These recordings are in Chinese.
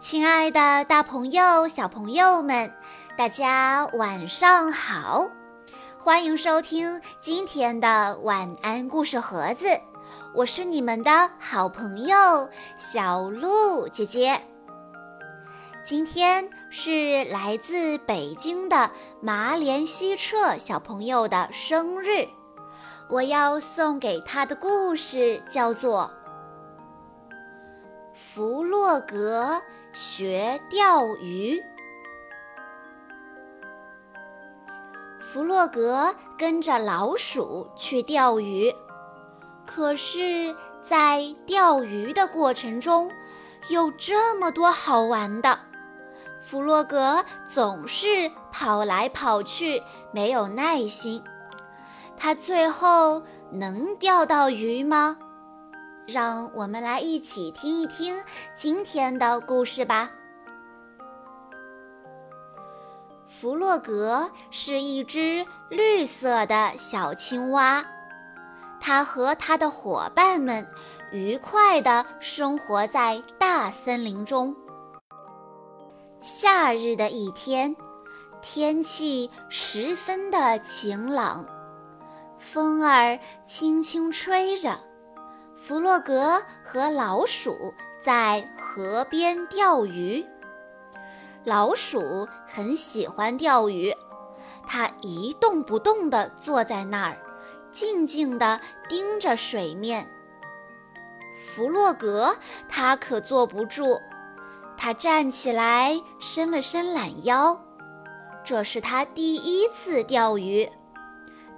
亲爱的，大朋友、小朋友们，大家晚上好！欢迎收听今天的晚安故事盒子，我是你们的好朋友小鹿姐姐。今天是来自北京的麻连西彻小朋友的生日，我要送给他的故事叫做《弗洛格》。学钓鱼。弗洛格跟着老鼠去钓鱼，可是，在钓鱼的过程中，有这么多好玩的，弗洛格总是跑来跑去，没有耐心。他最后能钓到鱼吗？让我们来一起听一听今天的故事吧。弗洛格是一只绿色的小青蛙，它和它的伙伴们愉快地生活在大森林中。夏日的一天，天气十分的晴朗，风儿轻轻吹着。弗洛格和老鼠在河边钓鱼。老鼠很喜欢钓鱼，它一动不动地坐在那儿，静静地盯着水面。弗洛格他可坐不住，他站起来，伸了伸懒腰。这是他第一次钓鱼。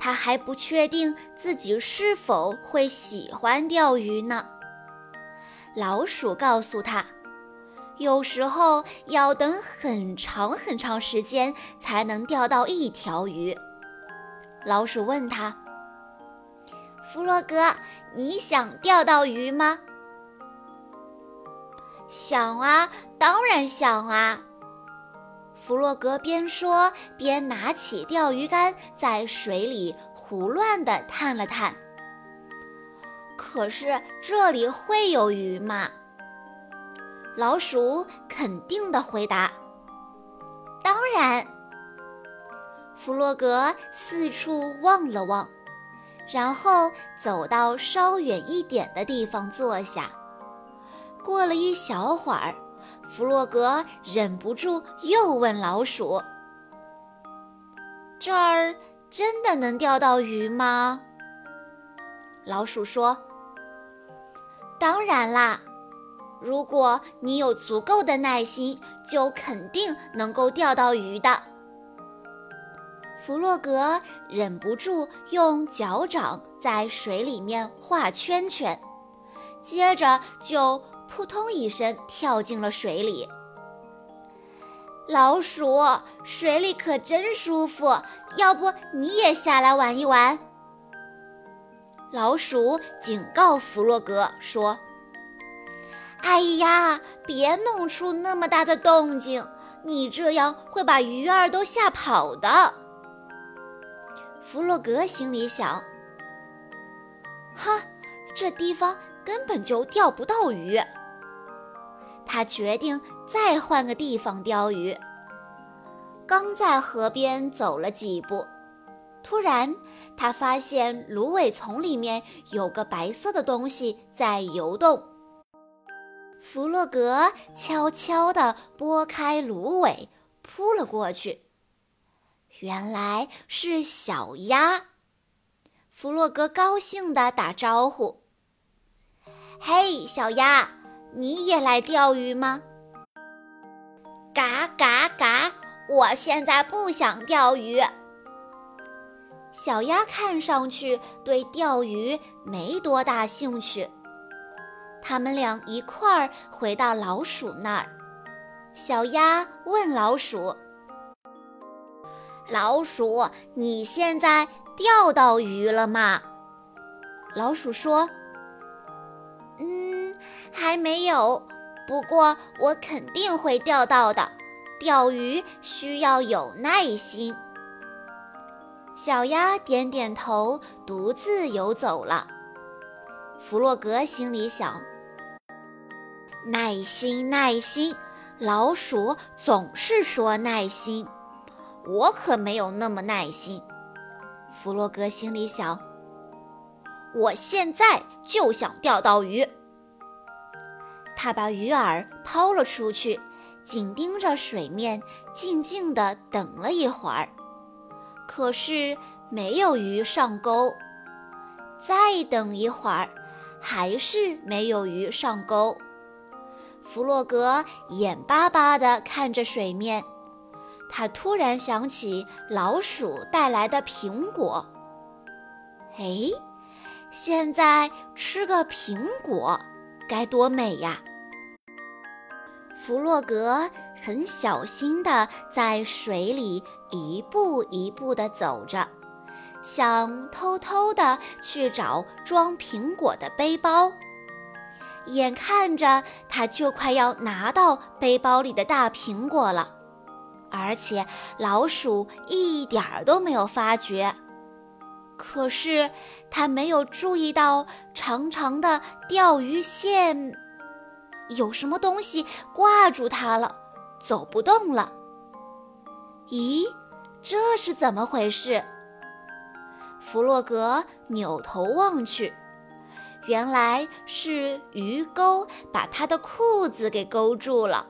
他还不确定自己是否会喜欢钓鱼呢。老鼠告诉他，有时候要等很长很长时间才能钓到一条鱼。老鼠问他：“弗洛格，你想钓到鱼吗？”“想啊，当然想啊。”弗洛格边说边拿起钓鱼竿，在水里胡乱地探了探。可是这里会有鱼吗？老鼠肯定地回答：“当然。”弗洛格四处望了望，然后走到稍远一点的地方坐下。过了一小会儿。弗洛格忍不住又问老鼠：“这儿真的能钓到鱼吗？”老鼠说：“当然啦，如果你有足够的耐心，就肯定能够钓到鱼的。”弗洛格忍不住用脚掌在水里面画圈圈，接着就。扑通一声，跳进了水里。老鼠，水里可真舒服，要不你也下来玩一玩？老鼠警告弗洛格说：“哎呀，别弄出那么大的动静，你这样会把鱼儿都吓跑的。”弗洛格心里想：“哈，这地方根本就钓不到鱼。”他决定再换个地方钓鱼。刚在河边走了几步，突然他发现芦苇丛里面有个白色的东西在游动。弗洛格悄悄地拨开芦苇，扑了过去。原来是小鸭。弗洛格高兴地打招呼：“嘿，小鸭！”你也来钓鱼吗？嘎嘎嘎！我现在不想钓鱼。小鸭看上去对钓鱼没多大兴趣。他们俩一块儿回到老鼠那儿。小鸭问老鼠：“老鼠，你现在钓到鱼了吗？”老鼠说。还没有，不过我肯定会钓到的。钓鱼需要有耐心。小鸭点点头，独自游走了。弗洛格心里想：耐心，耐心。老鼠总是说耐心，我可没有那么耐心。弗洛格心里想：我现在就想钓到鱼。他把鱼饵抛了出去，紧盯着水面，静静地等了一会儿。可是没有鱼上钩。再等一会儿，还是没有鱼上钩。弗洛格眼巴巴地看着水面，他突然想起老鼠带来的苹果。哎，现在吃个苹果该多美呀！弗洛格很小心地在水里一步一步地走着，想偷偷地去找装苹果的背包。眼看着他就快要拿到背包里的大苹果了，而且老鼠一点儿都没有发觉。可是他没有注意到长长的钓鱼线。有什么东西挂住它了，走不动了。咦，这是怎么回事？弗洛格扭头望去，原来是鱼钩把他的裤子给勾住了。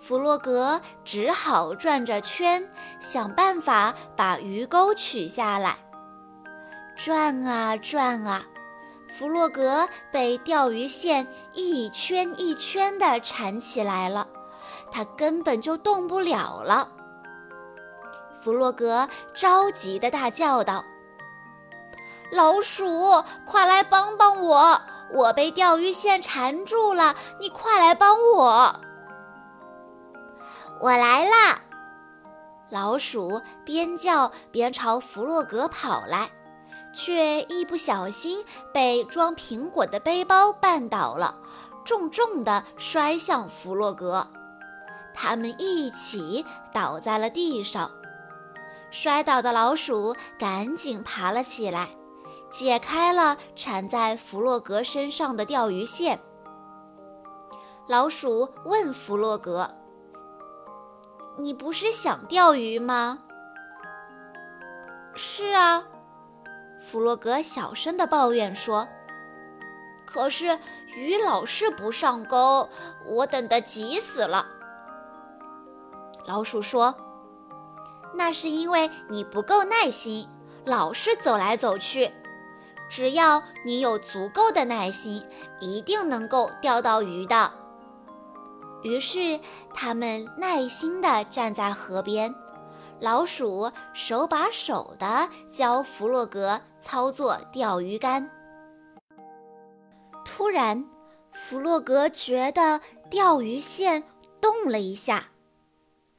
弗洛格只好转着圈，想办法把鱼钩取下来。转啊转啊。弗洛格被钓鱼线一圈一圈地缠起来了，他根本就动不了了。弗洛格着急地大叫道：“老鼠，快来帮帮我！我被钓鱼线缠住了，你快来帮我！”我来啦！老鼠边叫边朝弗洛格跑来。却一不小心被装苹果的背包绊倒了，重重地摔向弗洛格。他们一起倒在了地上。摔倒的老鼠赶紧爬了起来，解开了缠在弗洛格身上的钓鱼线。老鼠问弗洛格：“你不是想钓鱼吗？”“是啊。”弗洛格小声地抱怨说：“可是鱼老是不上钩，我等得急死了。”老鼠说：“那是因为你不够耐心，老是走来走去。只要你有足够的耐心，一定能够钓到鱼的。”于是他们耐心地站在河边。老鼠手把手地教弗洛格操作钓鱼竿。突然，弗洛格觉得钓鱼线动了一下，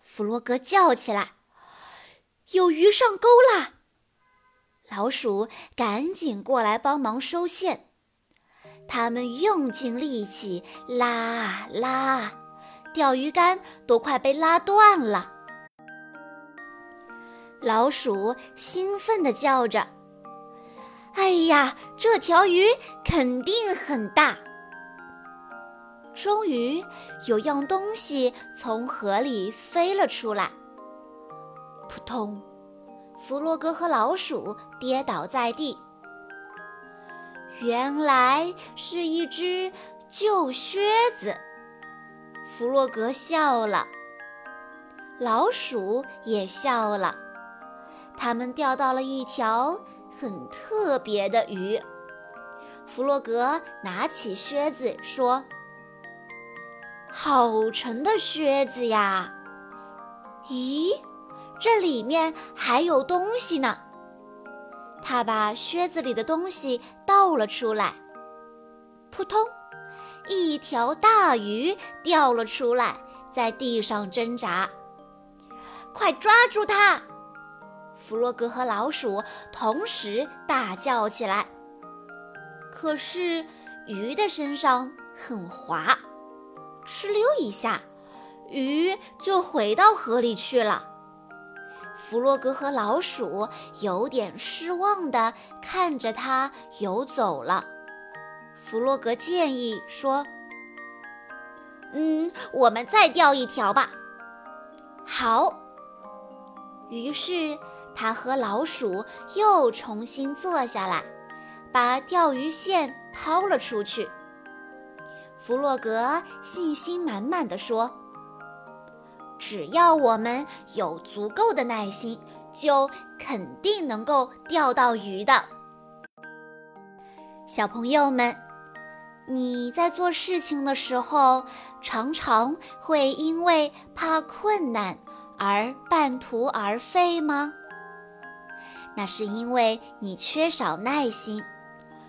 弗洛格叫起来：“有鱼上钩啦！”老鼠赶紧过来帮忙收线。他们用尽力气拉拉，钓鱼竿都快被拉断了。老鼠兴奋地叫着：“哎呀，这条鱼肯定很大！”终于，有样东西从河里飞了出来。扑通！弗洛格和老鼠跌倒在地。原来是一只旧靴子。弗洛格笑了，老鼠也笑了。他们钓到了一条很特别的鱼。弗洛格拿起靴子说：“好沉的靴子呀！咦，这里面还有东西呢。”他把靴子里的东西倒了出来，扑通，一条大鱼掉了出来，在地上挣扎。快抓住它！弗洛格和老鼠同时大叫起来。可是鱼的身上很滑，哧溜一下，鱼就回到河里去了。弗洛格和老鼠有点失望地看着它游走了。弗洛格建议说：“嗯，我们再钓一条吧。好。于是他和老鼠又重新坐下来，把钓鱼线抛了出去。弗洛格信心满满的说：“只要我们有足够的耐心，就肯定能够钓到鱼的。”小朋友们，你在做事情的时候，常常会因为怕困难。而半途而废吗？那是因为你缺少耐心。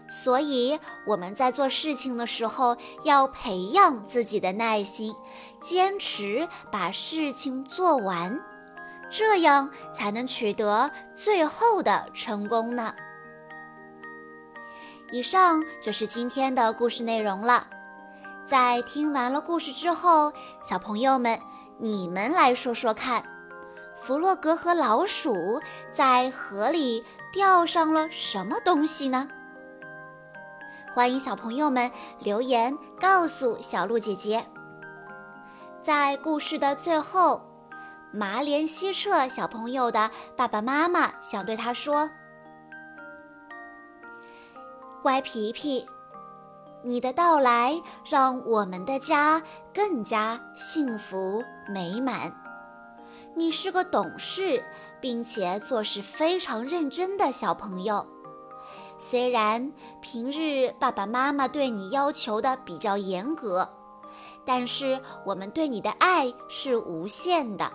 所以我们在做事情的时候，要培养自己的耐心，坚持把事情做完，这样才能取得最后的成功呢。以上就是今天的故事内容了。在听完了故事之后，小朋友们。你们来说说看，弗洛格和老鼠在河里钓上了什么东西呢？欢迎小朋友们留言告诉小鹿姐姐。在故事的最后，马莲希彻小朋友的爸爸妈妈想对他说：“乖皮皮。”你的到来让我们的家更加幸福美满。你是个懂事并且做事非常认真的小朋友。虽然平日爸爸妈妈对你要求的比较严格，但是我们对你的爱是无限的。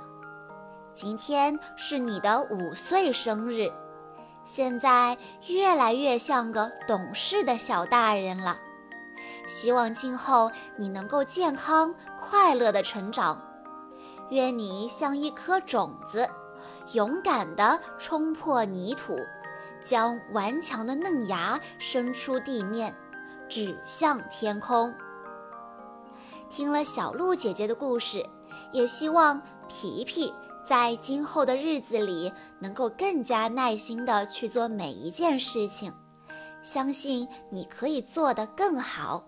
今天是你的五岁生日，现在越来越像个懂事的小大人了。希望今后你能够健康快乐的成长，愿你像一颗种子，勇敢地冲破泥土，将顽强的嫩芽伸出地面，指向天空。听了小鹿姐姐的故事，也希望皮皮在今后的日子里能够更加耐心地去做每一件事情，相信你可以做得更好。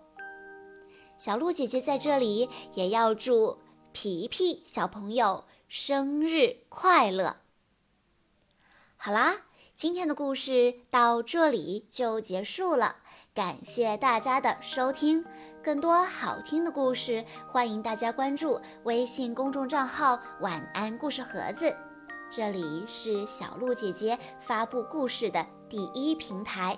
小鹿姐姐在这里也要祝皮皮小朋友生日快乐。好啦，今天的故事到这里就结束了，感谢大家的收听。更多好听的故事，欢迎大家关注微信公众账号“晚安故事盒子”，这里是小鹿姐姐发布故事的第一平台。